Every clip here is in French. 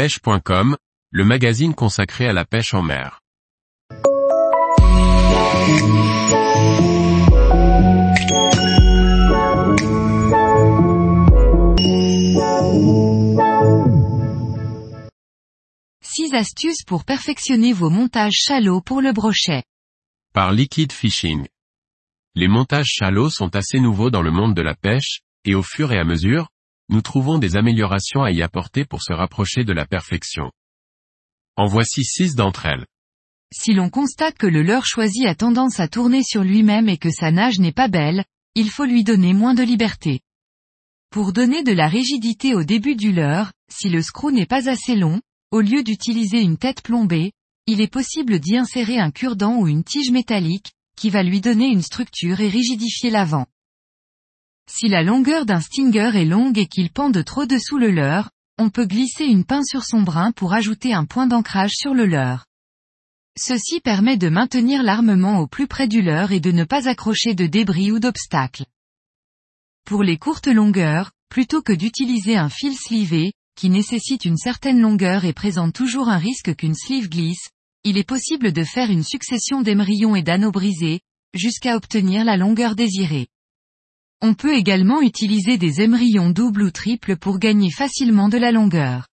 pêche.com, le magazine consacré à la pêche en mer. Six astuces pour perfectionner vos montages chalots pour le brochet. Par Liquid Fishing. Les montages chalots sont assez nouveaux dans le monde de la pêche, et au fur et à mesure, nous trouvons des améliorations à y apporter pour se rapprocher de la perfection. En voici six d'entre elles. Si l'on constate que le leurre choisi a tendance à tourner sur lui-même et que sa nage n'est pas belle, il faut lui donner moins de liberté. Pour donner de la rigidité au début du leurre, si le screw n'est pas assez long, au lieu d'utiliser une tête plombée, il est possible d'y insérer un cure-dent ou une tige métallique, qui va lui donner une structure et rigidifier l'avant. Si la longueur d'un stinger est longue et qu'il pend de trop dessous le leurre, on peut glisser une pince sur son brin pour ajouter un point d'ancrage sur le leurre. Ceci permet de maintenir l'armement au plus près du leurre et de ne pas accrocher de débris ou d'obstacles. Pour les courtes longueurs, plutôt que d'utiliser un fil slivé, qui nécessite une certaine longueur et présente toujours un risque qu'une sleeve glisse, il est possible de faire une succession d'émerillons et d'anneaux brisés, jusqu'à obtenir la longueur désirée. On peut également utiliser des émerillons doubles ou triples pour gagner facilement de la longueur.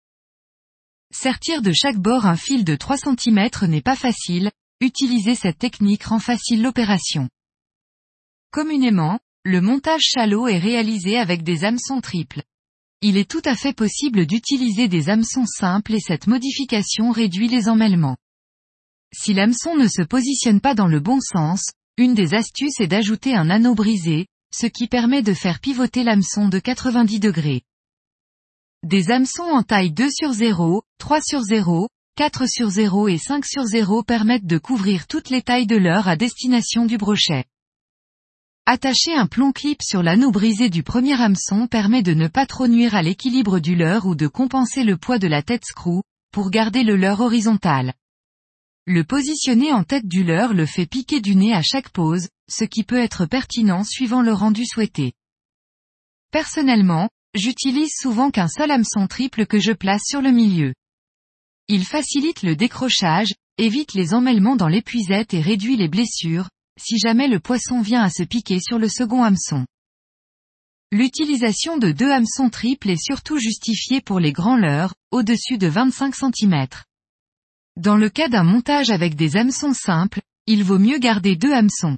Sertir de chaque bord un fil de 3 cm n'est pas facile, utiliser cette technique rend facile l'opération. Communément, le montage chalot est réalisé avec des hameçons triples. Il est tout à fait possible d'utiliser des hameçons simples et cette modification réduit les emmêlements. Si l'hameçon ne se positionne pas dans le bon sens, une des astuces est d'ajouter un anneau brisé, ce qui permet de faire pivoter l'hameçon de 90 degrés. Des hameçons en taille 2 sur 0, 3 sur 0, 4 sur 0 et 5 sur 0 permettent de couvrir toutes les tailles de leurre à destination du brochet. Attacher un plomb clip sur l'anneau brisé du premier hameçon permet de ne pas trop nuire à l'équilibre du leurre ou de compenser le poids de la tête screw, pour garder le leurre horizontal. Le positionner en tête du leurre le fait piquer du nez à chaque pose, ce qui peut être pertinent suivant le rendu souhaité. Personnellement, j'utilise souvent qu'un seul hameçon triple que je place sur le milieu. Il facilite le décrochage, évite les emmêlements dans l'épuisette et réduit les blessures, si jamais le poisson vient à se piquer sur le second hameçon. L'utilisation de deux hameçons triples est surtout justifiée pour les grands leurres, au-dessus de 25 cm. Dans le cas d'un montage avec des hameçons simples, il vaut mieux garder deux hameçons.